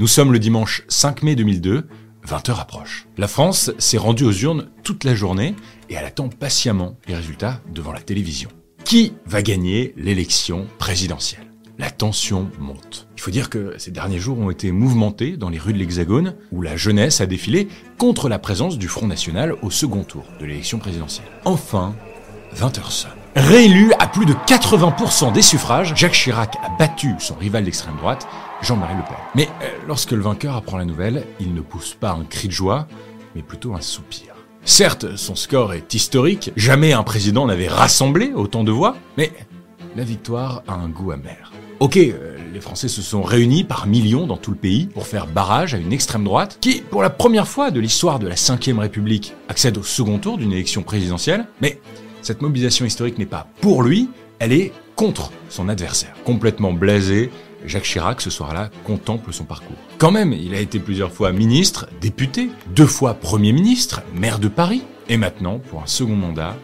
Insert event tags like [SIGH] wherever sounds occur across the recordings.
Nous sommes le dimanche 5 mai 2002, 20h approche. La France s'est rendue aux urnes toute la journée et elle attend patiemment les résultats devant la télévision. Qui va gagner l'élection présidentielle? La tension monte. Il faut dire que ces derniers jours ont été mouvementés dans les rues de l'Hexagone, où la jeunesse a défilé contre la présence du Front National au second tour de l'élection présidentielle. Enfin, 20h sonne. Réélu à plus de 80% des suffrages, Jacques Chirac a battu son rival d'extrême droite, Jean-Marie Le Pen. Mais euh, lorsque le vainqueur apprend la nouvelle, il ne pousse pas un cri de joie, mais plutôt un soupir. Certes, son score est historique, jamais un président n'avait rassemblé autant de voix, mais la victoire a un goût amer. Ok, euh, les Français se sont réunis par millions dans tout le pays pour faire barrage à une extrême droite qui, pour la première fois de l'histoire de la Ve République, accède au second tour d'une élection présidentielle, mais cette mobilisation historique n'est pas pour lui, elle est contre son adversaire. Complètement blasé, Jacques Chirac, ce soir-là, contemple son parcours. Quand même, il a été plusieurs fois ministre, député, deux fois Premier ministre, maire de Paris, et maintenant, pour un second mandat,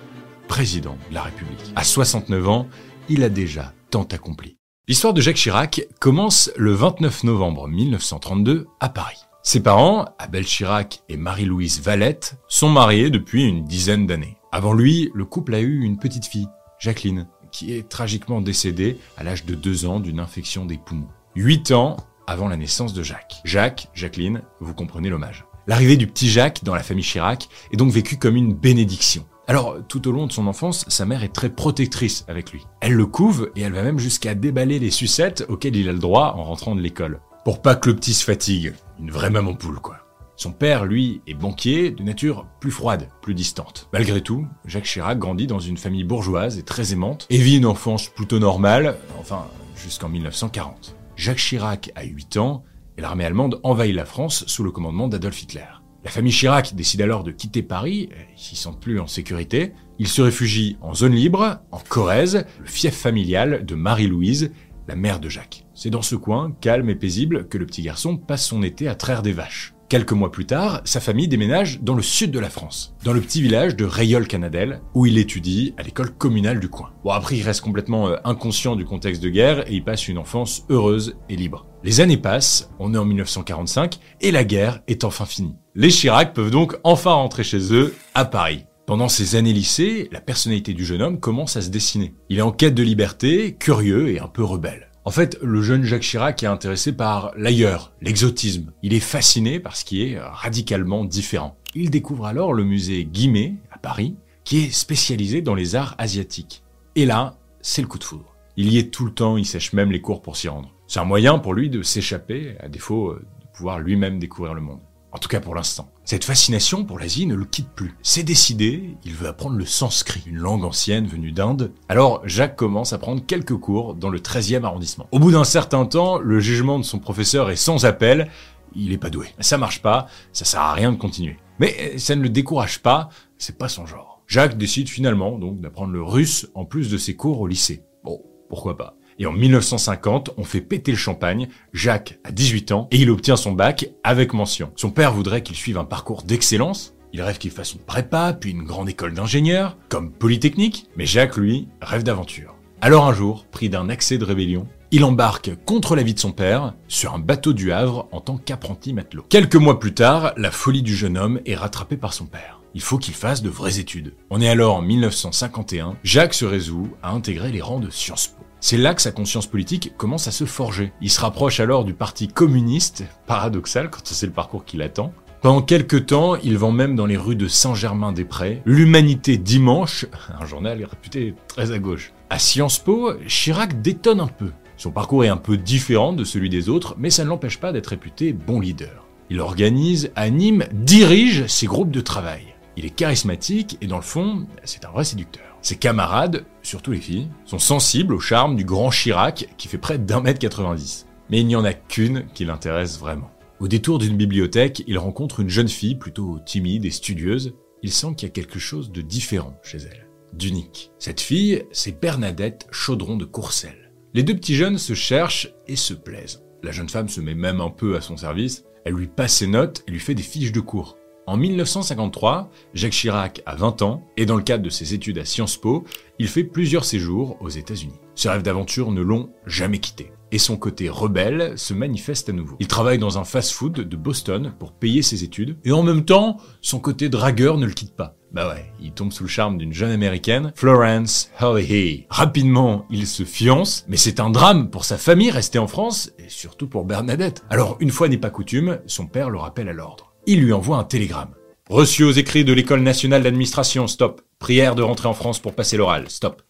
président de la République. À 69 ans, il a déjà tant accompli. L'histoire de Jacques Chirac commence le 29 novembre 1932 à Paris. Ses parents, Abel Chirac et Marie-Louise Valette, sont mariés depuis une dizaine d'années. Avant lui, le couple a eu une petite fille, Jacqueline, qui est tragiquement décédée à l'âge de deux ans d'une infection des poumons. Huit ans avant la naissance de Jacques. Jacques, Jacqueline, vous comprenez l'hommage. L'arrivée du petit Jacques dans la famille Chirac est donc vécue comme une bénédiction. Alors, tout au long de son enfance, sa mère est très protectrice avec lui. Elle le couve et elle va même jusqu'à déballer les sucettes auxquelles il a le droit en rentrant de l'école. Pour pas que le petit se fatigue. Une vraie maman poule, quoi. Son père, lui, est banquier, de nature plus froide, plus distante. Malgré tout, Jacques Chirac grandit dans une famille bourgeoise et très aimante, et vit une enfance plutôt normale, enfin, jusqu'en 1940. Jacques Chirac a 8 ans, et l'armée allemande envahit la France sous le commandement d'Adolf Hitler. La famille Chirac décide alors de quitter Paris, ils s'y sentent plus en sécurité. Ils se réfugient en zone libre, en Corrèze, le fief familial de Marie-Louise, la mère de Jacques. C'est dans ce coin, calme et paisible, que le petit garçon passe son été à traire des vaches. Quelques mois plus tard, sa famille déménage dans le sud de la France, dans le petit village de Rayol-Canadel, où il étudie à l'école communale du coin. Bon, après, il reste complètement euh, inconscient du contexte de guerre et il passe une enfance heureuse et libre. Les années passent, on est en 1945, et la guerre est enfin finie. Les Chirac peuvent donc enfin rentrer chez eux, à Paris. Pendant ces années lycée, la personnalité du jeune homme commence à se dessiner. Il est en quête de liberté, curieux et un peu rebelle. En fait, le jeune Jacques Chirac est intéressé par l'ailleurs, l'exotisme. Il est fasciné par ce qui est radicalement différent. Il découvre alors le musée Guimet, à Paris, qui est spécialisé dans les arts asiatiques. Et là, c'est le coup de foudre. Il y est tout le temps, il sèche même les cours pour s'y rendre. C'est un moyen pour lui de s'échapper, à défaut de pouvoir lui-même découvrir le monde. En tout cas pour l'instant. Cette fascination pour l'Asie ne le quitte plus. C'est décidé, il veut apprendre le sanskrit, une langue ancienne venue d'Inde. Alors Jacques commence à prendre quelques cours dans le 13e arrondissement. Au bout d'un certain temps, le jugement de son professeur est sans appel, il est pas doué. Ça marche pas, ça sert à rien de continuer. Mais ça ne le décourage pas, c'est pas son genre. Jacques décide finalement donc d'apprendre le russe en plus de ses cours au lycée. Bon, pourquoi pas. Et en 1950, on fait péter le champagne. Jacques a 18 ans et il obtient son bac avec mention. Son père voudrait qu'il suive un parcours d'excellence. Il rêve qu'il fasse une prépa, puis une grande école d'ingénieur, comme Polytechnique. Mais Jacques, lui, rêve d'aventure. Alors un jour, pris d'un accès de rébellion, il embarque contre l'avis de son père sur un bateau du Havre en tant qu'apprenti matelot. Quelques mois plus tard, la folie du jeune homme est rattrapée par son père. Il faut qu'il fasse de vraies études. On est alors en 1951, Jacques se résout à intégrer les rangs de Sciences Po. C'est là que sa conscience politique commence à se forger. Il se rapproche alors du parti communiste, paradoxal quand sait le parcours qu'il attend. Pendant quelques temps, il vend même dans les rues de Saint-Germain-des-Prés l'Humanité Dimanche, [LAUGHS] un journal réputé très à gauche. À Sciences Po, Chirac détonne un peu. Son parcours est un peu différent de celui des autres, mais ça ne l'empêche pas d'être réputé bon leader. Il organise, anime, dirige ses groupes de travail. Il est charismatique et dans le fond, c'est un vrai séducteur. Ses camarades, surtout les filles, sont sensibles au charme du grand Chirac qui fait près d'un mètre 90. Mais il n'y en a qu'une qui l'intéresse vraiment. Au détour d'une bibliothèque, il rencontre une jeune fille plutôt timide et studieuse. Il sent qu'il y a quelque chose de différent chez elle, d'unique. Cette fille, c'est Bernadette Chaudron de Courcelles. Les deux petits jeunes se cherchent et se plaisent. La jeune femme se met même un peu à son service. Elle lui passe ses notes et lui fait des fiches de cours. En 1953, Jacques Chirac a 20 ans et dans le cadre de ses études à Sciences Po, il fait plusieurs séjours aux États-Unis. Ses rêves d'aventure ne l'ont jamais quitté. et son côté rebelle se manifeste à nouveau. Il travaille dans un fast-food de Boston pour payer ses études, et en même temps, son côté dragueur ne le quitte pas. Bah ouais, il tombe sous le charme d'une jeune américaine, Florence Hurley. Rapidement, il se fiance, mais c'est un drame pour sa famille restée en France, et surtout pour Bernadette. Alors, une fois n'est pas coutume, son père le rappelle à l'ordre. Il lui envoie un télégramme. Reçu aux écrits de l'École nationale d'administration, stop. Prière de rentrer en France pour passer l'oral, stop.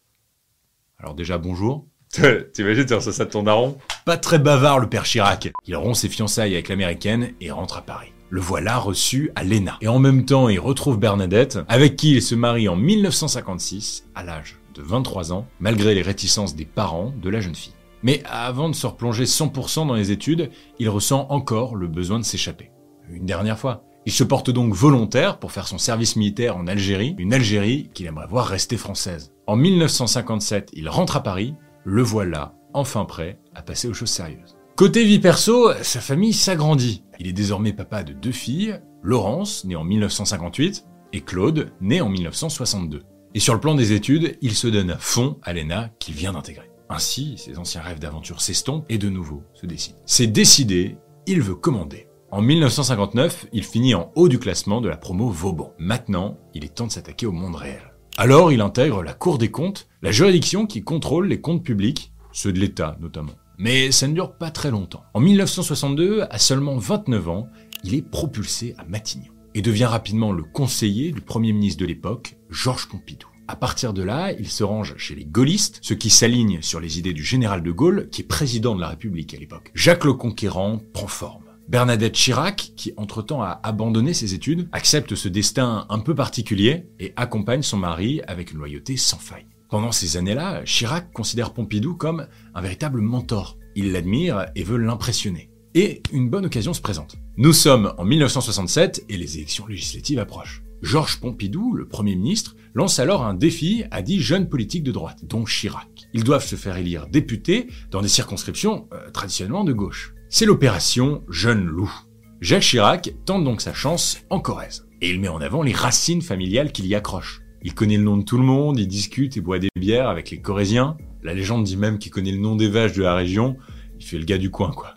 Alors déjà, bonjour. [LAUGHS] T'imagines, tu ça de ton daron Pas très bavard, le père Chirac. Il rompt ses fiançailles avec l'américaine et rentre à Paris. Le voilà reçu à l'ENA. Et en même temps, il retrouve Bernadette, avec qui il se marie en 1956, à l'âge de 23 ans, malgré les réticences des parents de la jeune fille. Mais avant de se replonger 100% dans les études, il ressent encore le besoin de s'échapper. Une dernière fois. Il se porte donc volontaire pour faire son service militaire en Algérie, une Algérie qu'il aimerait voir rester française. En 1957, il rentre à Paris, le voilà, enfin prêt à passer aux choses sérieuses. Côté vie perso, sa famille s'agrandit. Il est désormais papa de deux filles, Laurence, née en 1958, et Claude, née en 1962. Et sur le plan des études, il se donne fond à l'ENA qu'il vient d'intégrer. Ainsi, ses anciens rêves d'aventure s'estompent et de nouveau se dessinent. C'est décidé, il veut commander. En 1959, il finit en haut du classement de la promo Vauban. Maintenant, il est temps de s'attaquer au monde réel. Alors, il intègre la Cour des comptes, la juridiction qui contrôle les comptes publics, ceux de l'État notamment. Mais ça ne dure pas très longtemps. En 1962, à seulement 29 ans, il est propulsé à Matignon et devient rapidement le conseiller du Premier ministre de l'époque, Georges Pompidou. À partir de là, il se range chez les gaullistes, ceux qui s'alignent sur les idées du général de Gaulle, qui est président de la République à l'époque. Jacques le Conquérant prend forme. Bernadette Chirac, qui entre-temps a abandonné ses études, accepte ce destin un peu particulier et accompagne son mari avec une loyauté sans faille. Pendant ces années-là, Chirac considère Pompidou comme un véritable mentor. Il l'admire et veut l'impressionner. Et une bonne occasion se présente. Nous sommes en 1967 et les élections législatives approchent. Georges Pompidou, le Premier ministre, lance alors un défi à dix jeunes politiques de droite, dont Chirac. Ils doivent se faire élire députés dans des circonscriptions euh, traditionnellement de gauche. C'est l'opération Jeune Loup. Jacques Chirac tente donc sa chance en Corrèze. Et il met en avant les racines familiales qui y accrochent. Il connaît le nom de tout le monde, il discute et boit des bières avec les Corésiens. La légende dit même qu'il connaît le nom des vaches de la région. Il fait le gars du coin, quoi.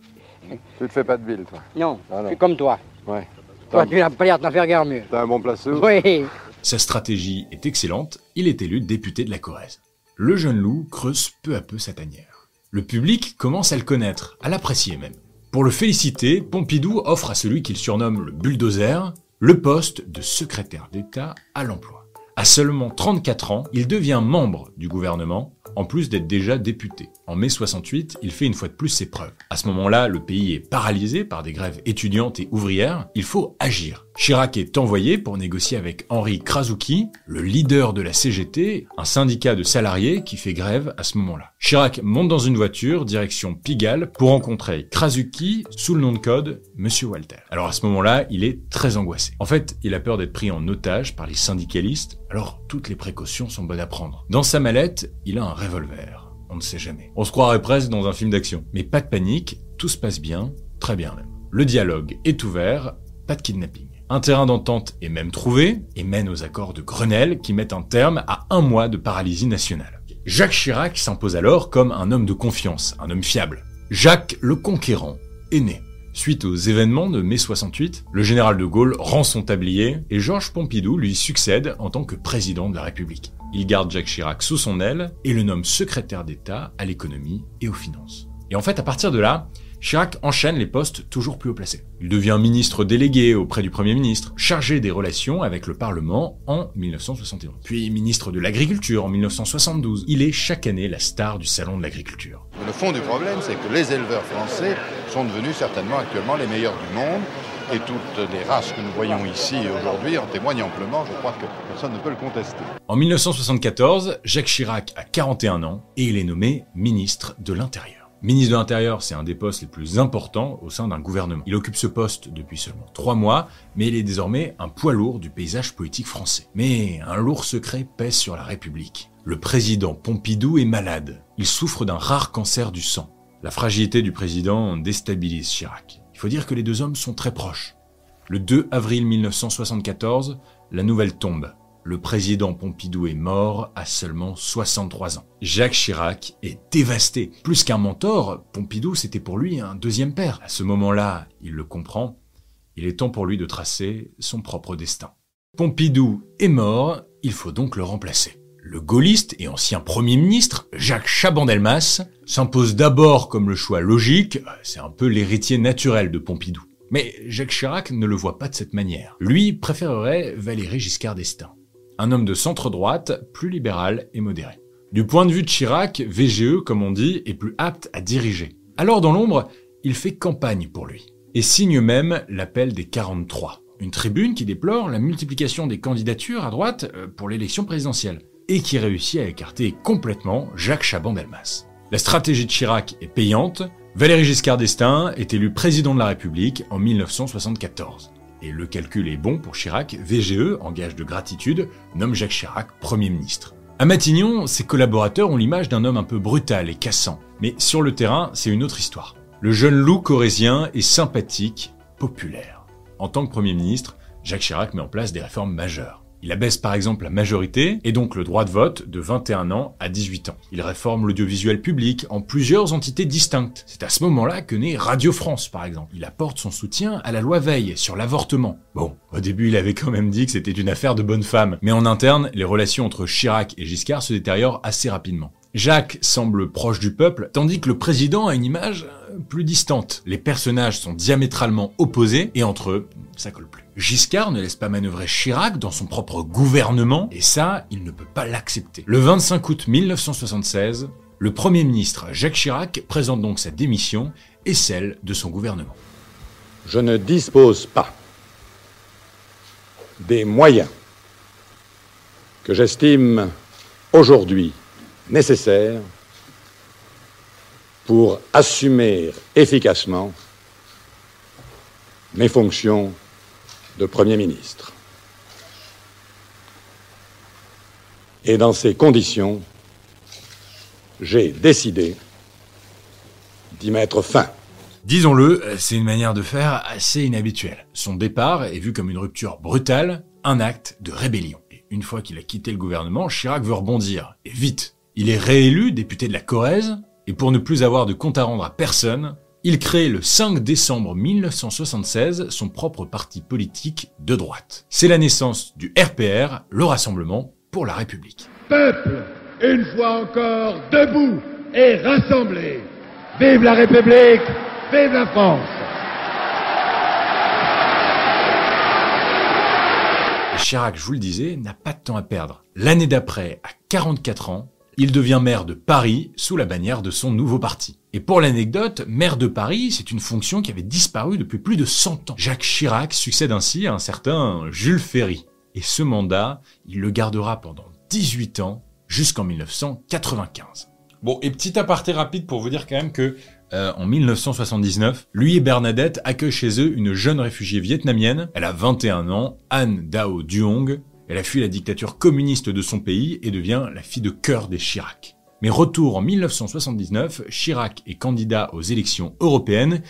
Tu te fais pas de ville, toi Non, ah je suis comme toi. Ouais. Toi, tu n'as pas l'air d'en faire guère mieux. T'as un bon placeur Oui. Sa stratégie est excellente, il est élu député de la Corrèze. Le jeune loup creuse peu à peu sa tanière. Le public commence à le connaître, à l'apprécier même. Pour le féliciter, Pompidou offre à celui qu'il surnomme le bulldozer le poste de secrétaire d'État à l'emploi. À seulement 34 ans, il devient membre du gouvernement en plus d'être déjà député. En mai 68, il fait une fois de plus ses preuves. À ce moment-là, le pays est paralysé par des grèves étudiantes et ouvrières. Il faut agir. Chirac est envoyé pour négocier avec Henri Krasuki, le leader de la CGT, un syndicat de salariés qui fait grève à ce moment-là. Chirac monte dans une voiture, direction Pigalle, pour rencontrer Krasuki sous le nom de code Monsieur Walter. Alors à ce moment-là, il est très angoissé. En fait, il a peur d'être pris en otage par les syndicalistes, alors toutes les précautions sont bonnes à prendre. Dans sa mallette, il a un revolver. On ne sait jamais. On se croirait presque dans un film d'action. Mais pas de panique, tout se passe bien, très bien même. Le dialogue est ouvert, pas de kidnapping. Un terrain d'entente est même trouvé et mène aux accords de Grenelle qui mettent un terme à un mois de paralysie nationale. Jacques Chirac s'impose alors comme un homme de confiance, un homme fiable. Jacques le Conquérant est né. Suite aux événements de mai 68, le général de Gaulle rend son tablier et Georges Pompidou lui succède en tant que président de la République. Il garde Jacques Chirac sous son aile et le nomme secrétaire d'État à l'économie et aux finances. Et en fait, à partir de là, Chirac enchaîne les postes toujours plus haut placés. Il devient ministre délégué auprès du Premier ministre, chargé des relations avec le Parlement en 1971. Puis ministre de l'Agriculture en 1972. Il est chaque année la star du Salon de l'Agriculture. Le fond du problème, c'est que les éleveurs français sont devenus certainement actuellement les meilleurs du monde. Et toutes les races que nous voyons ici aujourd'hui en témoignent amplement, je crois que personne ne peut le contester. En 1974, Jacques Chirac a 41 ans et il est nommé ministre de l'Intérieur. Ministre de l'Intérieur, c'est un des postes les plus importants au sein d'un gouvernement. Il occupe ce poste depuis seulement trois mois, mais il est désormais un poids lourd du paysage politique français. Mais un lourd secret pèse sur la République. Le président Pompidou est malade. Il souffre d'un rare cancer du sang. La fragilité du président déstabilise Chirac. Il faut dire que les deux hommes sont très proches. Le 2 avril 1974, la nouvelle tombe. Le président Pompidou est mort à seulement 63 ans. Jacques Chirac est dévasté. Plus qu'un mentor, Pompidou c'était pour lui un deuxième père. À ce moment-là, il le comprend, il est temps pour lui de tracer son propre destin. Pompidou est mort, il faut donc le remplacer. Le gaulliste et ancien Premier ministre, Jacques Chaban-Delmas, s'impose d'abord comme le choix logique, c'est un peu l'héritier naturel de Pompidou. Mais Jacques Chirac ne le voit pas de cette manière. Lui préférerait Valéry Giscard d'Estaing, un homme de centre-droite, plus libéral et modéré. Du point de vue de Chirac, VGE, comme on dit, est plus apte à diriger. Alors dans l'ombre, il fait campagne pour lui, et signe même l'appel des 43, une tribune qui déplore la multiplication des candidatures à droite euh, pour l'élection présidentielle et qui réussit à écarter complètement Jacques Chaban-Delmas. La stratégie de Chirac est payante, Valéry Giscard d'Estaing est élu président de la République en 1974. Et le calcul est bon pour Chirac, VGE, en gage de gratitude, nomme Jacques Chirac Premier ministre. À Matignon, ses collaborateurs ont l'image d'un homme un peu brutal et cassant. Mais sur le terrain, c'est une autre histoire. Le jeune loup corésien est sympathique, populaire. En tant que Premier ministre, Jacques Chirac met en place des réformes majeures. Il abaisse par exemple la majorité et donc le droit de vote de 21 ans à 18 ans. Il réforme l'audiovisuel public en plusieurs entités distinctes. C'est à ce moment-là que naît Radio France par exemple. Il apporte son soutien à la loi Veil sur l'avortement. Bon, au début il avait quand même dit que c'était une affaire de bonne femme, mais en interne, les relations entre Chirac et Giscard se détériorent assez rapidement. Jacques semble proche du peuple, tandis que le président a une image euh, plus distante. Les personnages sont diamétralement opposés et entre eux, ça colle plus. Giscard ne laisse pas manœuvrer Chirac dans son propre gouvernement, et ça, il ne peut pas l'accepter. Le 25 août 1976, le Premier ministre Jacques Chirac présente donc sa démission et celle de son gouvernement. Je ne dispose pas des moyens que j'estime aujourd'hui nécessaires pour assumer efficacement mes fonctions de Premier ministre. Et dans ces conditions, j'ai décidé d'y mettre fin. Disons-le, c'est une manière de faire assez inhabituelle. Son départ est vu comme une rupture brutale, un acte de rébellion. Et une fois qu'il a quitté le gouvernement, Chirac veut rebondir, et vite. Il est réélu député de la Corrèze, et pour ne plus avoir de compte à rendre à personne, il crée le 5 décembre 1976 son propre parti politique de droite. C'est la naissance du RPR, le Rassemblement pour la République. Peuple, une fois encore, debout et rassemblé. Vive la République, vive la France. Chirac, je vous le disais, n'a pas de temps à perdre. L'année d'après, à 44 ans, il devient maire de Paris sous la bannière de son nouveau parti. Et pour l'anecdote, maire de Paris, c'est une fonction qui avait disparu depuis plus de 100 ans. Jacques Chirac succède ainsi à un certain Jules Ferry. Et ce mandat, il le gardera pendant 18 ans jusqu'en 1995. Bon, et petit aparté rapide pour vous dire quand même que euh, en 1979, lui et Bernadette accueillent chez eux une jeune réfugiée vietnamienne. Elle a 21 ans, Anne Dao Duong. Elle a fui la dictature communiste de son pays et devient la fille de cœur des Chirac. Mais retour en 1979, Chirac est candidat aux élections européennes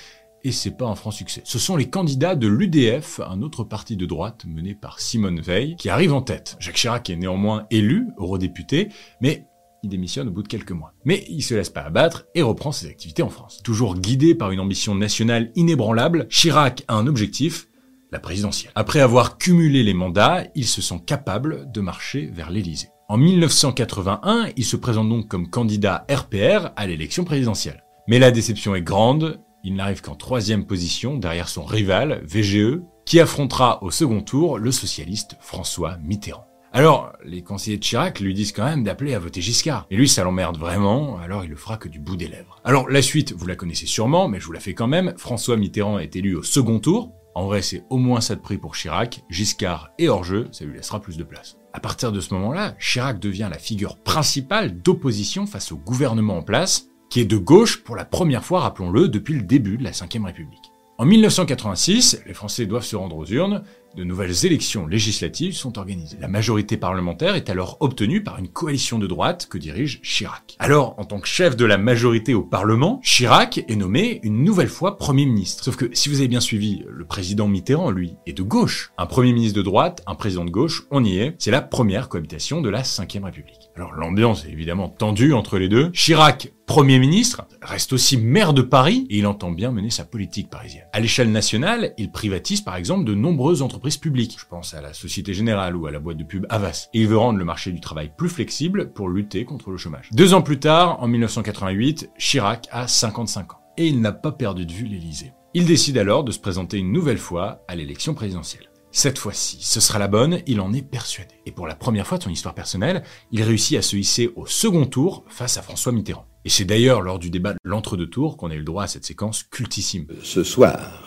et c'est pas un franc succès. Ce sont les candidats de l'UDF, un autre parti de droite mené par Simone Veil, qui arrivent en tête. Jacques Chirac est néanmoins élu eurodéputé, mais il démissionne au bout de quelques mois. Mais il se laisse pas abattre et reprend ses activités en France. Toujours guidé par une ambition nationale inébranlable, Chirac a un objectif, la présidentielle. Après avoir cumulé les mandats, il se sent capable de marcher vers l'Élysée. En 1981, il se présente donc comme candidat RPR à l'élection présidentielle. Mais la déception est grande, il n'arrive qu'en troisième position derrière son rival, VGE, qui affrontera au second tour le socialiste François Mitterrand. Alors, les conseillers de Chirac lui disent quand même d'appeler à voter Giscard. Et lui, ça l'emmerde vraiment, alors il le fera que du bout des lèvres. Alors, la suite, vous la connaissez sûrement, mais je vous la fais quand même. François Mitterrand est élu au second tour, en vrai, c'est au moins ça de prix pour Chirac. Giscard est hors jeu, ça lui laissera plus de place. À partir de ce moment-là, Chirac devient la figure principale d'opposition face au gouvernement en place, qui est de gauche pour la première fois, rappelons-le, depuis le début de la Ve République. En 1986, les Français doivent se rendre aux urnes, de nouvelles élections législatives sont organisées. La majorité parlementaire est alors obtenue par une coalition de droite que dirige Chirac. Alors, en tant que chef de la majorité au Parlement, Chirac est nommé une nouvelle fois Premier ministre. Sauf que si vous avez bien suivi, le président Mitterrand, lui, est de gauche. Un Premier ministre de droite, un président de gauche, on y est. C'est la première cohabitation de la Ve République. Alors l'ambiance est évidemment tendue entre les deux. Chirac Premier ministre, reste aussi maire de Paris et il entend bien mener sa politique parisienne. À l'échelle nationale, il privatise par exemple de nombreuses entreprises publiques. Je pense à la Société Générale ou à la boîte de pub Avas. Et il veut rendre le marché du travail plus flexible pour lutter contre le chômage. Deux ans plus tard, en 1988, Chirac a 55 ans. Et il n'a pas perdu de vue l'Élysée. Il décide alors de se présenter une nouvelle fois à l'élection présidentielle. Cette fois-ci, ce sera la bonne, il en est persuadé. Et pour la première fois de son histoire personnelle, il réussit à se hisser au second tour face à François Mitterrand. Et c'est d'ailleurs lors du débat de l'entre-deux tours qu'on a eu le droit à cette séquence cultissime. Ce soir,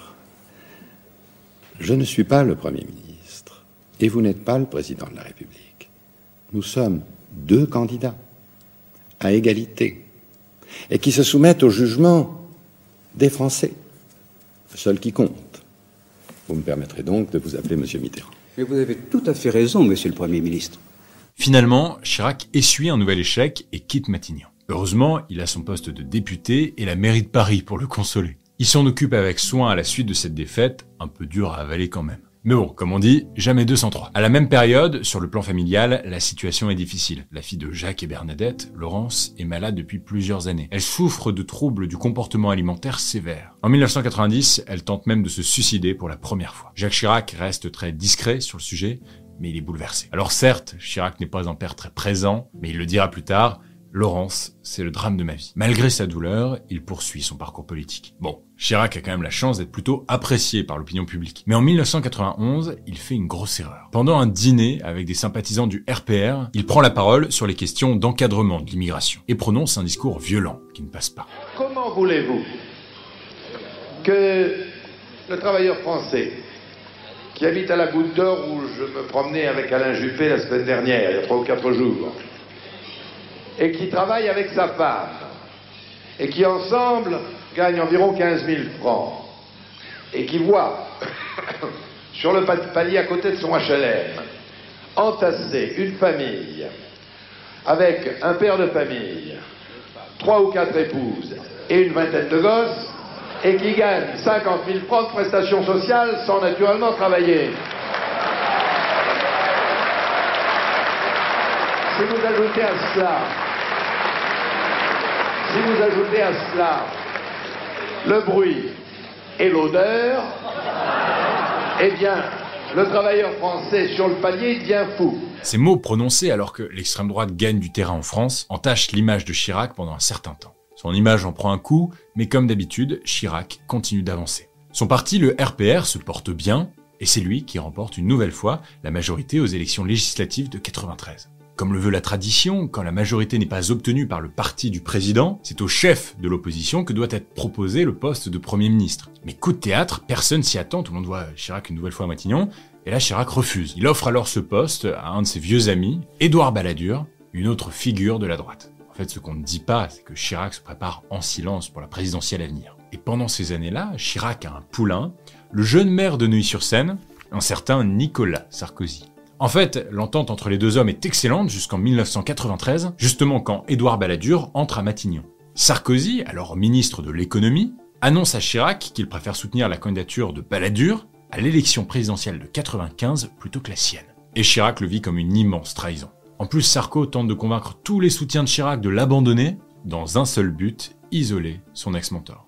je ne suis pas le Premier ministre et vous n'êtes pas le Président de la République. Nous sommes deux candidats à égalité et qui se soumettent au jugement des Français, seul qui compte. Vous me permettrez donc de vous appeler Monsieur Mitterrand. Mais vous avez tout à fait raison, Monsieur le Premier ministre. Finalement, Chirac essuie un nouvel échec et quitte Matignon. Heureusement, il a son poste de député et la mairie de Paris pour le consoler. Il s'en occupe avec soin à la suite de cette défaite, un peu dure à avaler quand même. Mais bon, comme on dit, jamais 203. À la même période, sur le plan familial, la situation est difficile. La fille de Jacques et Bernadette, Laurence, est malade depuis plusieurs années. Elle souffre de troubles du comportement alimentaire sévères. En 1990, elle tente même de se suicider pour la première fois. Jacques Chirac reste très discret sur le sujet, mais il est bouleversé. Alors certes, Chirac n'est pas un père très présent, mais il le dira plus tard, Laurence, c'est le drame de ma vie. Malgré sa douleur, il poursuit son parcours politique. Bon, Chirac a quand même la chance d'être plutôt apprécié par l'opinion publique. Mais en 1991, il fait une grosse erreur. Pendant un dîner avec des sympathisants du RPR, il prend la parole sur les questions d'encadrement de l'immigration et prononce un discours violent qui ne passe pas. Comment voulez-vous que le travailleur français qui habite à la Goutte d'Or où je me promenais avec Alain Juppé la semaine dernière, il y a trois ou quatre jours, et qui travaille avec sa femme, et qui ensemble gagne environ 15 000 francs, et qui voit [COUGHS] sur le palier à côté de son HLM entasser une famille avec un père de famille, trois ou quatre épouses et une vingtaine de gosses, et qui gagne 50 000 francs de prestations sociales sans naturellement travailler. Si vous ajoutez à cela, si vous ajoutez à cela le bruit et l'odeur, eh bien, le travailleur français sur le palier devient fou. Ces mots prononcés alors que l'extrême droite gagne du terrain en France entachent l'image de Chirac pendant un certain temps. Son image en prend un coup, mais comme d'habitude, Chirac continue d'avancer. Son parti, le RPR, se porte bien, et c'est lui qui remporte une nouvelle fois la majorité aux élections législatives de 93. Comme le veut la tradition, quand la majorité n'est pas obtenue par le parti du président, c'est au chef de l'opposition que doit être proposé le poste de Premier ministre. Mais coup de théâtre, personne s'y attend, tout le monde voit Chirac une nouvelle fois à Matignon, et là Chirac refuse. Il offre alors ce poste à un de ses vieux amis, Édouard Balladur, une autre figure de la droite. En fait, ce qu'on ne dit pas, c'est que Chirac se prépare en silence pour la présidentielle à venir. Et pendant ces années-là, Chirac a un poulain, le jeune maire de Neuilly-sur-Seine, un certain Nicolas Sarkozy. En fait, l'entente entre les deux hommes est excellente jusqu'en 1993, justement quand Édouard Balladur entre à Matignon. Sarkozy, alors ministre de l'économie, annonce à Chirac qu'il préfère soutenir la candidature de Balladur à l'élection présidentielle de 95 plutôt que la sienne. Et Chirac le vit comme une immense trahison. En plus, Sarko tente de convaincre tous les soutiens de Chirac de l'abandonner dans un seul but, isoler son ex-mentor.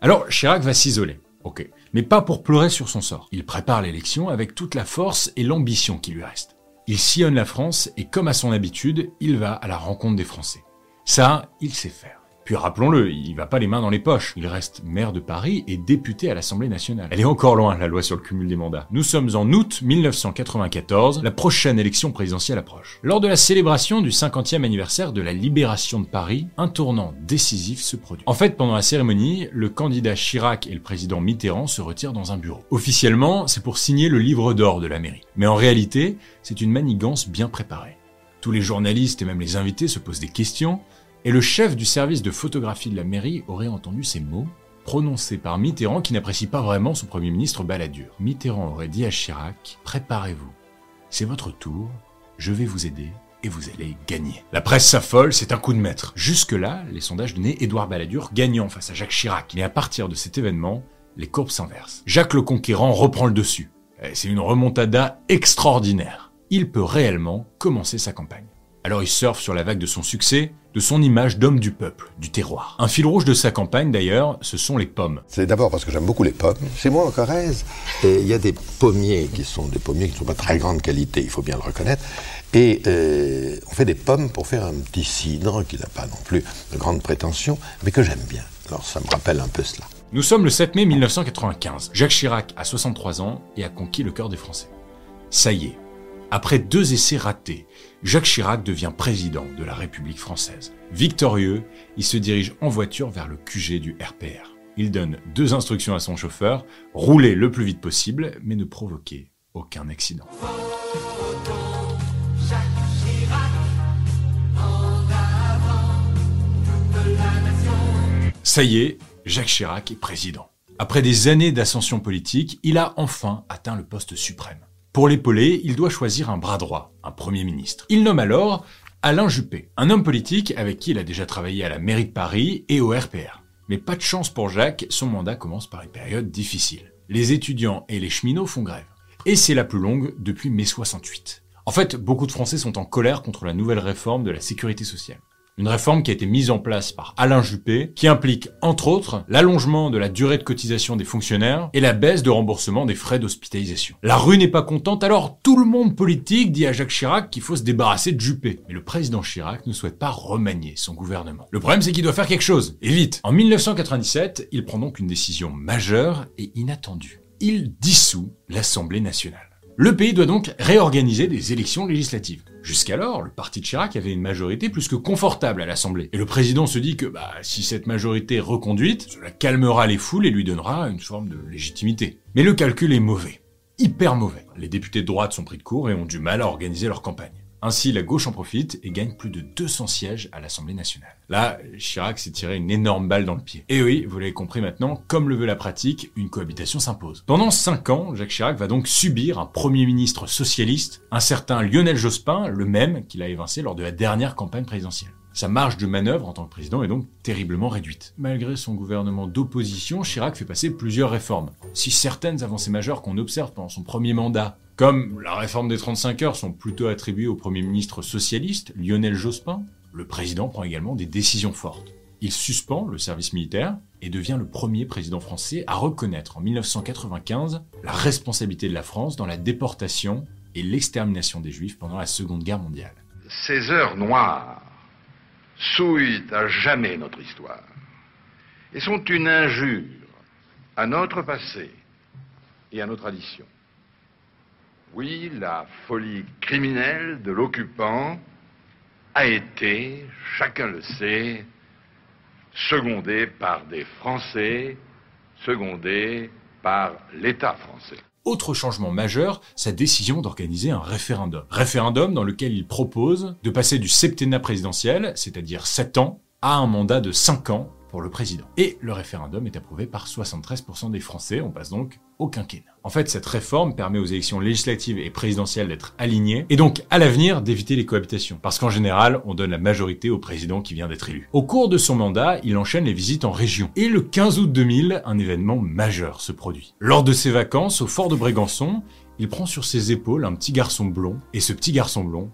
Alors Chirac va s'isoler. Ok. Mais pas pour pleurer sur son sort. Il prépare l'élection avec toute la force et l'ambition qui lui reste. Il sillonne la France et comme à son habitude, il va à la rencontre des Français. Ça, il sait faire. Puis rappelons-le, il va pas les mains dans les poches. Il reste maire de Paris et député à l'Assemblée nationale. Elle est encore loin, la loi sur le cumul des mandats. Nous sommes en août 1994, la prochaine élection présidentielle approche. Lors de la célébration du 50e anniversaire de la libération de Paris, un tournant décisif se produit. En fait, pendant la cérémonie, le candidat Chirac et le président Mitterrand se retirent dans un bureau. Officiellement, c'est pour signer le livre d'or de la mairie. Mais en réalité, c'est une manigance bien préparée. Tous les journalistes et même les invités se posent des questions, et le chef du service de photographie de la mairie aurait entendu ces mots prononcé par Mitterrand qui n'apprécie pas vraiment son Premier ministre Balladur. Mitterrand aurait dit à Chirac Préparez-vous, c'est votre tour, je vais vous aider et vous allez gagner. La presse s'affole, c'est un coup de maître. Jusque-là, les sondages donnaient Édouard Balladur gagnant face à Jacques Chirac. Mais à partir de cet événement, les courbes s'inversent. Jacques le Conquérant reprend le dessus. C'est une remontada extraordinaire. Il peut réellement commencer sa campagne. Alors il surfe sur la vague de son succès, de son image d'homme du peuple, du terroir. Un fil rouge de sa campagne d'ailleurs, ce sont les pommes. C'est d'abord parce que j'aime beaucoup les pommes. Chez moi en Corrèze, il y a des pommiers qui sont des pommiers qui ne sont pas de très grande qualité, il faut bien le reconnaître. Et euh, on fait des pommes pour faire un petit cidre qui n'a pas non plus de grande prétention, mais que j'aime bien. Alors ça me rappelle un peu cela. Nous sommes le 7 mai 1995. Jacques Chirac a 63 ans et a conquis le cœur des Français. Ça y est, après deux essais ratés, Jacques Chirac devient président de la République française. Victorieux, il se dirige en voiture vers le QG du RPR. Il donne deux instructions à son chauffeur, rouler le plus vite possible, mais ne provoquer aucun accident. Ça y est, Jacques Chirac est président. Après des années d'ascension politique, il a enfin atteint le poste suprême. Pour l'épauler, il doit choisir un bras droit, un Premier ministre. Il nomme alors Alain Juppé, un homme politique avec qui il a déjà travaillé à la mairie de Paris et au RPR. Mais pas de chance pour Jacques, son mandat commence par une période difficile. Les étudiants et les cheminots font grève. Et c'est la plus longue depuis mai 68. En fait, beaucoup de Français sont en colère contre la nouvelle réforme de la sécurité sociale. Une réforme qui a été mise en place par Alain Juppé, qui implique entre autres l'allongement de la durée de cotisation des fonctionnaires et la baisse de remboursement des frais d'hospitalisation. La rue n'est pas contente, alors tout le monde politique dit à Jacques Chirac qu'il faut se débarrasser de Juppé. Mais le président Chirac ne souhaite pas remanier son gouvernement. Le problème c'est qu'il doit faire quelque chose, et vite. En 1997, il prend donc une décision majeure et inattendue. Il dissout l'Assemblée nationale. Le pays doit donc réorganiser des élections législatives. Jusqu'alors, le parti de Chirac avait une majorité plus que confortable à l'Assemblée. Et le président se dit que bah, si cette majorité est reconduite, cela calmera les foules et lui donnera une forme de légitimité. Mais le calcul est mauvais. Hyper mauvais. Les députés de droite sont pris de court et ont du mal à organiser leur campagne. Ainsi, la gauche en profite et gagne plus de 200 sièges à l'Assemblée nationale. Là, Chirac s'est tiré une énorme balle dans le pied. Et oui, vous l'avez compris maintenant, comme le veut la pratique, une cohabitation s'impose. Pendant 5 ans, Jacques Chirac va donc subir un premier ministre socialiste, un certain Lionel Jospin, le même qu'il a évincé lors de la dernière campagne présidentielle. Sa marge de manœuvre en tant que président est donc terriblement réduite. Malgré son gouvernement d'opposition, Chirac fait passer plusieurs réformes. Si certaines avancées majeures qu'on observe pendant son premier mandat, comme la réforme des 35 heures, sont plutôt attribuées au Premier ministre socialiste, Lionel Jospin, le président prend également des décisions fortes. Il suspend le service militaire et devient le premier président français à reconnaître en 1995 la responsabilité de la France dans la déportation et l'extermination des Juifs pendant la Seconde Guerre mondiale. Ces heures noires souillent à jamais notre histoire et sont une injure à notre passé et à nos traditions. Oui, la folie criminelle de l'occupant a été, chacun le sait, secondée par des Français, secondée par l'État français. Autre changement majeur, sa décision d'organiser un référendum. Référendum dans lequel il propose de passer du septennat présidentiel, c'est-à-dire 7 ans, à un mandat de 5 ans le président. Et le référendum est approuvé par 73% des Français, on passe donc au quinquennat. En fait, cette réforme permet aux élections législatives et présidentielles d'être alignées, et donc à l'avenir d'éviter les cohabitations, parce qu'en général, on donne la majorité au président qui vient d'être élu. Au cours de son mandat, il enchaîne les visites en région. Et le 15 août 2000, un événement majeur se produit. Lors de ses vacances au fort de Brégançon, il prend sur ses épaules un petit garçon blond, et ce petit garçon blond,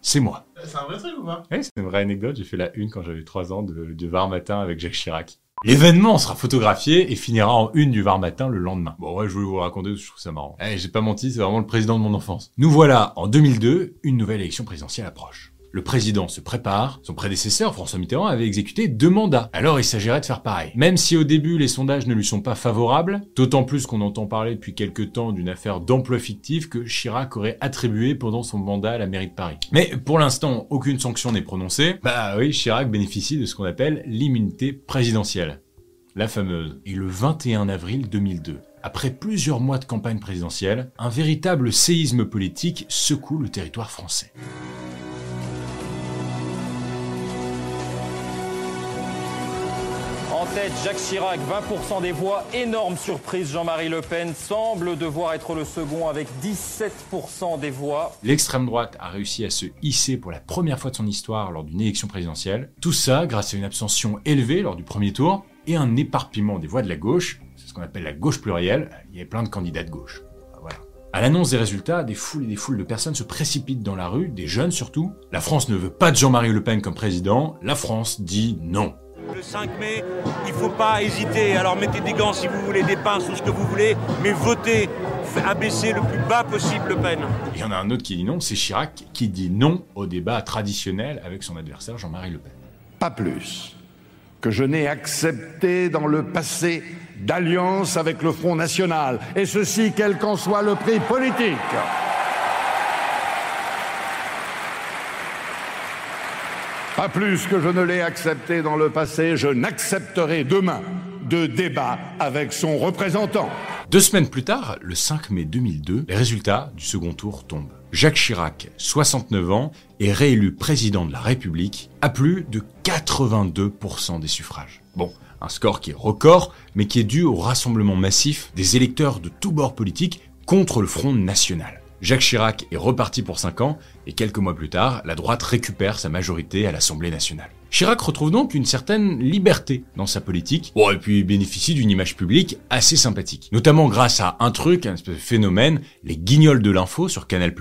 c'est moi. C'est un vrai truc ou pas? Oui, c'est une vraie anecdote. J'ai fait la une quand j'avais 3 ans de, de Var Matin avec Jacques Chirac. L'événement sera photographié et finira en une du Var Matin le lendemain. Bon ouais, je voulais vous raconter, je trouve ça marrant. Eh, j'ai pas menti, c'est vraiment le président de mon enfance. Nous voilà, en 2002, une nouvelle élection présidentielle approche. Le président se prépare, son prédécesseur François Mitterrand avait exécuté deux mandats. Alors il s'agirait de faire pareil. Même si au début les sondages ne lui sont pas favorables, d'autant plus qu'on entend parler depuis quelques temps d'une affaire d'emploi fictif que Chirac aurait attribué pendant son mandat à la mairie de Paris. Mais pour l'instant, aucune sanction n'est prononcée. Bah oui, Chirac bénéficie de ce qu'on appelle l'immunité présidentielle. La fameuse. Et le 21 avril 2002, après plusieurs mois de campagne présidentielle, un véritable séisme politique secoue le territoire français. Jacques Chirac, 20% des voix. Énorme surprise, Jean-Marie Le Pen semble devoir être le second avec 17% des voix. L'extrême droite a réussi à se hisser pour la première fois de son histoire lors d'une élection présidentielle. Tout ça grâce à une abstention élevée lors du premier tour et un éparpillement des voix de la gauche. C'est ce qu'on appelle la gauche plurielle. Il y avait plein de candidats de gauche. À l'annonce des résultats, des foules et des foules de personnes se précipitent dans la rue, des jeunes surtout. La France ne veut pas de Jean-Marie Le Pen comme président. La France dit non. Le 5 mai, il faut pas hésiter. Alors mettez des gants si vous voulez, des pinces ou ce que vous voulez, mais votez, abaissez le plus bas possible Le Pen. Il y en a un autre qui dit non, c'est Chirac qui dit non au débat traditionnel avec son adversaire Jean-Marie Le Pen. Pas plus que je n'ai accepté dans le passé d'alliance avec le Front National, et ceci quel qu'en soit le prix politique. Pas plus que je ne l'ai accepté dans le passé, je n'accepterai demain de débat avec son représentant. Deux semaines plus tard, le 5 mai 2002, les résultats du second tour tombent. Jacques Chirac, 69 ans, est réélu président de la République à plus de 82% des suffrages. Bon, un score qui est record, mais qui est dû au rassemblement massif des électeurs de tous bords politiques contre le Front National. Jacques Chirac est reparti pour 5 ans, et quelques mois plus tard, la droite récupère sa majorité à l'Assemblée nationale. Chirac retrouve donc une certaine liberté dans sa politique, et puis bénéficie d'une image publique assez sympathique. Notamment grâce à un truc, un espèce de phénomène, les guignols de l'info sur Canal+,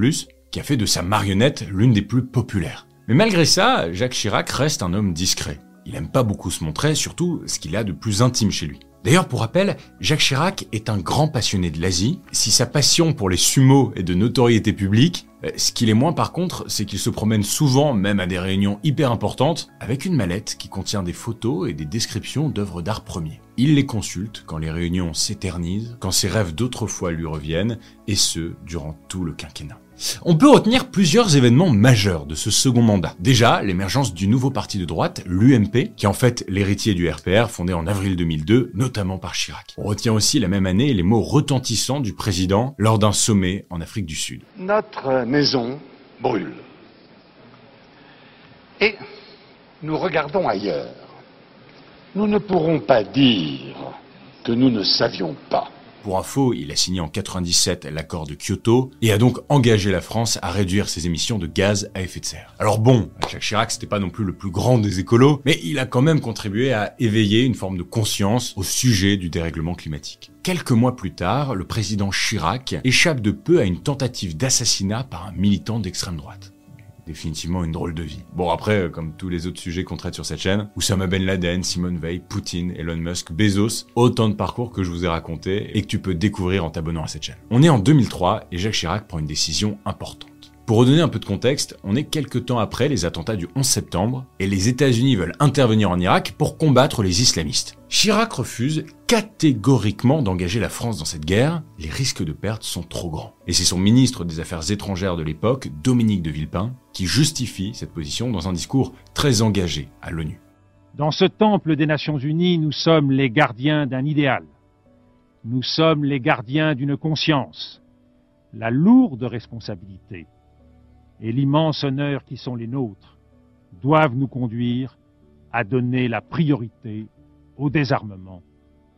qui a fait de sa marionnette l'une des plus populaires. Mais malgré ça, Jacques Chirac reste un homme discret. Il aime pas beaucoup se montrer, surtout ce qu'il a de plus intime chez lui. D'ailleurs, pour rappel, Jacques Chirac est un grand passionné de l'Asie. Si sa passion pour les sumos est de notoriété publique, euh, ce qu'il est moins par contre, c'est qu'il se promène souvent, même à des réunions hyper importantes, avec une mallette qui contient des photos et des descriptions d'œuvres d'art premiers. Il les consulte quand les réunions s'éternisent, quand ses rêves d'autrefois lui reviennent, et ce, durant tout le quinquennat. On peut retenir plusieurs événements majeurs de ce second mandat. Déjà, l'émergence du nouveau parti de droite, l'UMP, qui est en fait l'héritier du RPR fondé en avril 2002, notamment par Chirac. On retient aussi la même année les mots retentissants du président lors d'un sommet en Afrique du Sud. Notre maison brûle. Et nous regardons ailleurs. Nous ne pourrons pas dire que nous ne savions pas. Pour info, il a signé en 97 l'accord de Kyoto et a donc engagé la France à réduire ses émissions de gaz à effet de serre. Alors bon, Jacques Chirac, c'était pas non plus le plus grand des écolos, mais il a quand même contribué à éveiller une forme de conscience au sujet du dérèglement climatique. Quelques mois plus tard, le président Chirac échappe de peu à une tentative d'assassinat par un militant d'extrême droite définitivement une drôle de vie. Bon après, comme tous les autres sujets qu'on traite sur cette chaîne, Oussama Ben Laden, Simone Veil, Poutine, Elon Musk, Bezos, autant de parcours que je vous ai raconté et que tu peux découvrir en t'abonnant à cette chaîne. On est en 2003 et Jacques Chirac prend une décision importante. Pour redonner un peu de contexte, on est quelques temps après les attentats du 11 septembre et les États-Unis veulent intervenir en Irak pour combattre les islamistes. Chirac refuse catégoriquement d'engager la France dans cette guerre, les risques de perte sont trop grands. Et c'est son ministre des Affaires étrangères de l'époque, Dominique de Villepin, qui justifie cette position dans un discours très engagé à l'ONU. Dans ce temple des Nations Unies, nous sommes les gardiens d'un idéal. Nous sommes les gardiens d'une conscience. La lourde responsabilité et l'immense honneur qui sont les nôtres doivent nous conduire à donner la priorité au désarmement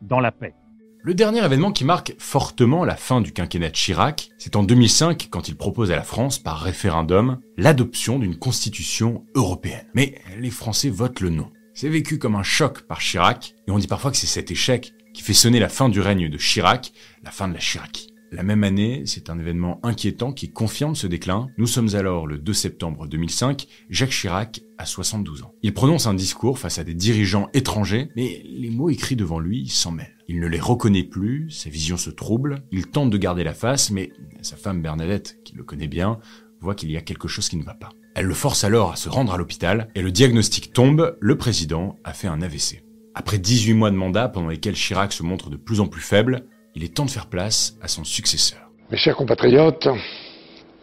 dans la paix. Le dernier événement qui marque fortement la fin du quinquennat de Chirac, c'est en 2005 quand il propose à la France, par référendum, l'adoption d'une constitution européenne. Mais les Français votent le non. C'est vécu comme un choc par Chirac, et on dit parfois que c'est cet échec qui fait sonner la fin du règne de Chirac, la fin de la Chiraquie. La même année, c'est un événement inquiétant qui confirme ce déclin. Nous sommes alors le 2 septembre 2005, Jacques Chirac a 72 ans. Il prononce un discours face à des dirigeants étrangers, mais les mots écrits devant lui s'en mêlent. Il ne les reconnaît plus, sa vision se trouble, il tente de garder la face, mais sa femme Bernadette, qui le connaît bien, voit qu'il y a quelque chose qui ne va pas. Elle le force alors à se rendre à l'hôpital, et le diagnostic tombe, le président a fait un AVC. Après 18 mois de mandat pendant lesquels Chirac se montre de plus en plus faible, il est temps de faire place à son successeur. Mes chers compatriotes,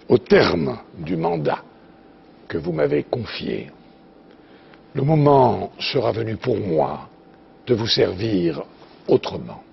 au terme du mandat que vous m'avez confié, le moment sera venu pour moi de vous servir autrement.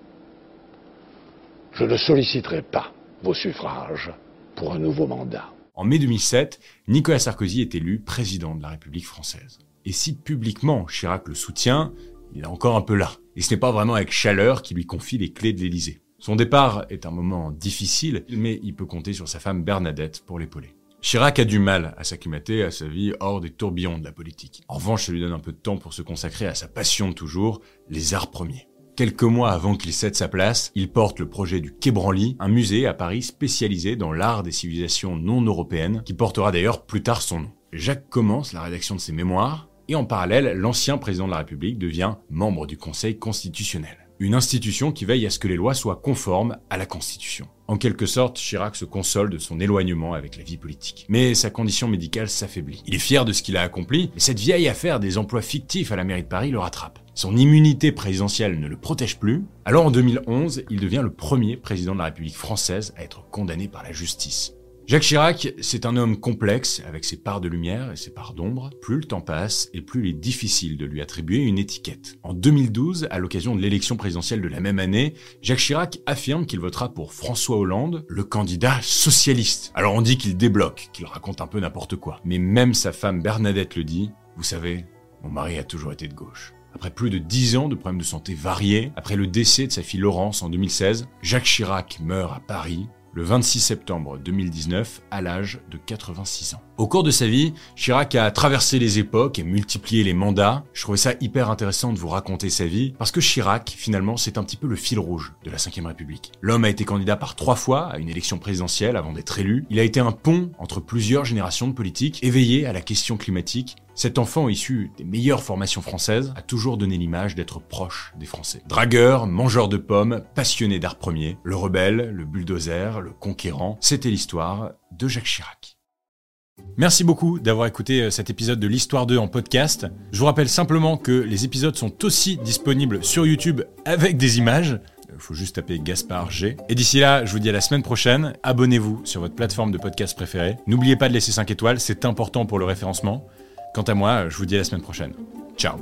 Je ne solliciterai pas vos suffrages pour un nouveau mandat. En mai 2007, Nicolas Sarkozy est élu président de la République française. Et si publiquement Chirac le soutient, il est encore un peu là. Et ce n'est pas vraiment avec chaleur qu'il lui confie les clés de l'Élysée. Son départ est un moment difficile, mais il peut compter sur sa femme Bernadette pour l'épauler. Chirac a du mal à s'acclimater à sa vie hors des tourbillons de la politique. En revanche, ça lui donne un peu de temps pour se consacrer à sa passion de toujours, les arts premiers. Quelques mois avant qu'il cède sa place, il porte le projet du Quai Branly, un musée à Paris spécialisé dans l'art des civilisations non européennes, qui portera d'ailleurs plus tard son nom. Jacques commence la rédaction de ses mémoires, et en parallèle, l'ancien président de la République devient membre du Conseil constitutionnel une institution qui veille à ce que les lois soient conformes à la Constitution. En quelque sorte, Chirac se console de son éloignement avec la vie politique. Mais sa condition médicale s'affaiblit. Il est fier de ce qu'il a accompli, mais cette vieille affaire des emplois fictifs à la mairie de Paris le rattrape. Son immunité présidentielle ne le protège plus, alors en 2011, il devient le premier président de la République française à être condamné par la justice. Jacques Chirac, c'est un homme complexe, avec ses parts de lumière et ses parts d'ombre. Plus le temps passe, et plus il est difficile de lui attribuer une étiquette. En 2012, à l'occasion de l'élection présidentielle de la même année, Jacques Chirac affirme qu'il votera pour François Hollande, le candidat socialiste. Alors on dit qu'il débloque, qu'il raconte un peu n'importe quoi. Mais même sa femme Bernadette le dit, vous savez, mon mari a toujours été de gauche. Après plus de dix ans de problèmes de santé variés, après le décès de sa fille Laurence en 2016, Jacques Chirac meurt à Paris le 26 septembre 2019 à l'âge de 86 ans. Au cours de sa vie, Chirac a traversé les époques et multiplié les mandats. Je trouvais ça hyper intéressant de vous raconter sa vie parce que Chirac, finalement, c'est un petit peu le fil rouge de la Ve République. L'homme a été candidat par trois fois à une élection présidentielle avant d'être élu. Il a été un pont entre plusieurs générations de politiques éveillés à la question climatique cet enfant issu des meilleures formations françaises a toujours donné l'image d'être proche des Français. Dragueur, mangeur de pommes, passionné d'art premier, le rebelle, le bulldozer, le conquérant, c'était l'histoire de Jacques Chirac. Merci beaucoup d'avoir écouté euh, cet épisode de l'Histoire 2 en podcast. Je vous rappelle simplement que les épisodes sont aussi disponibles sur YouTube avec des images. Il faut juste taper Gaspard G. Et d'ici là, je vous dis à la semaine prochaine. Abonnez-vous sur votre plateforme de podcast préférée. N'oubliez pas de laisser 5 étoiles, c'est important pour le référencement. Quant à moi, je vous dis à la semaine prochaine. Ciao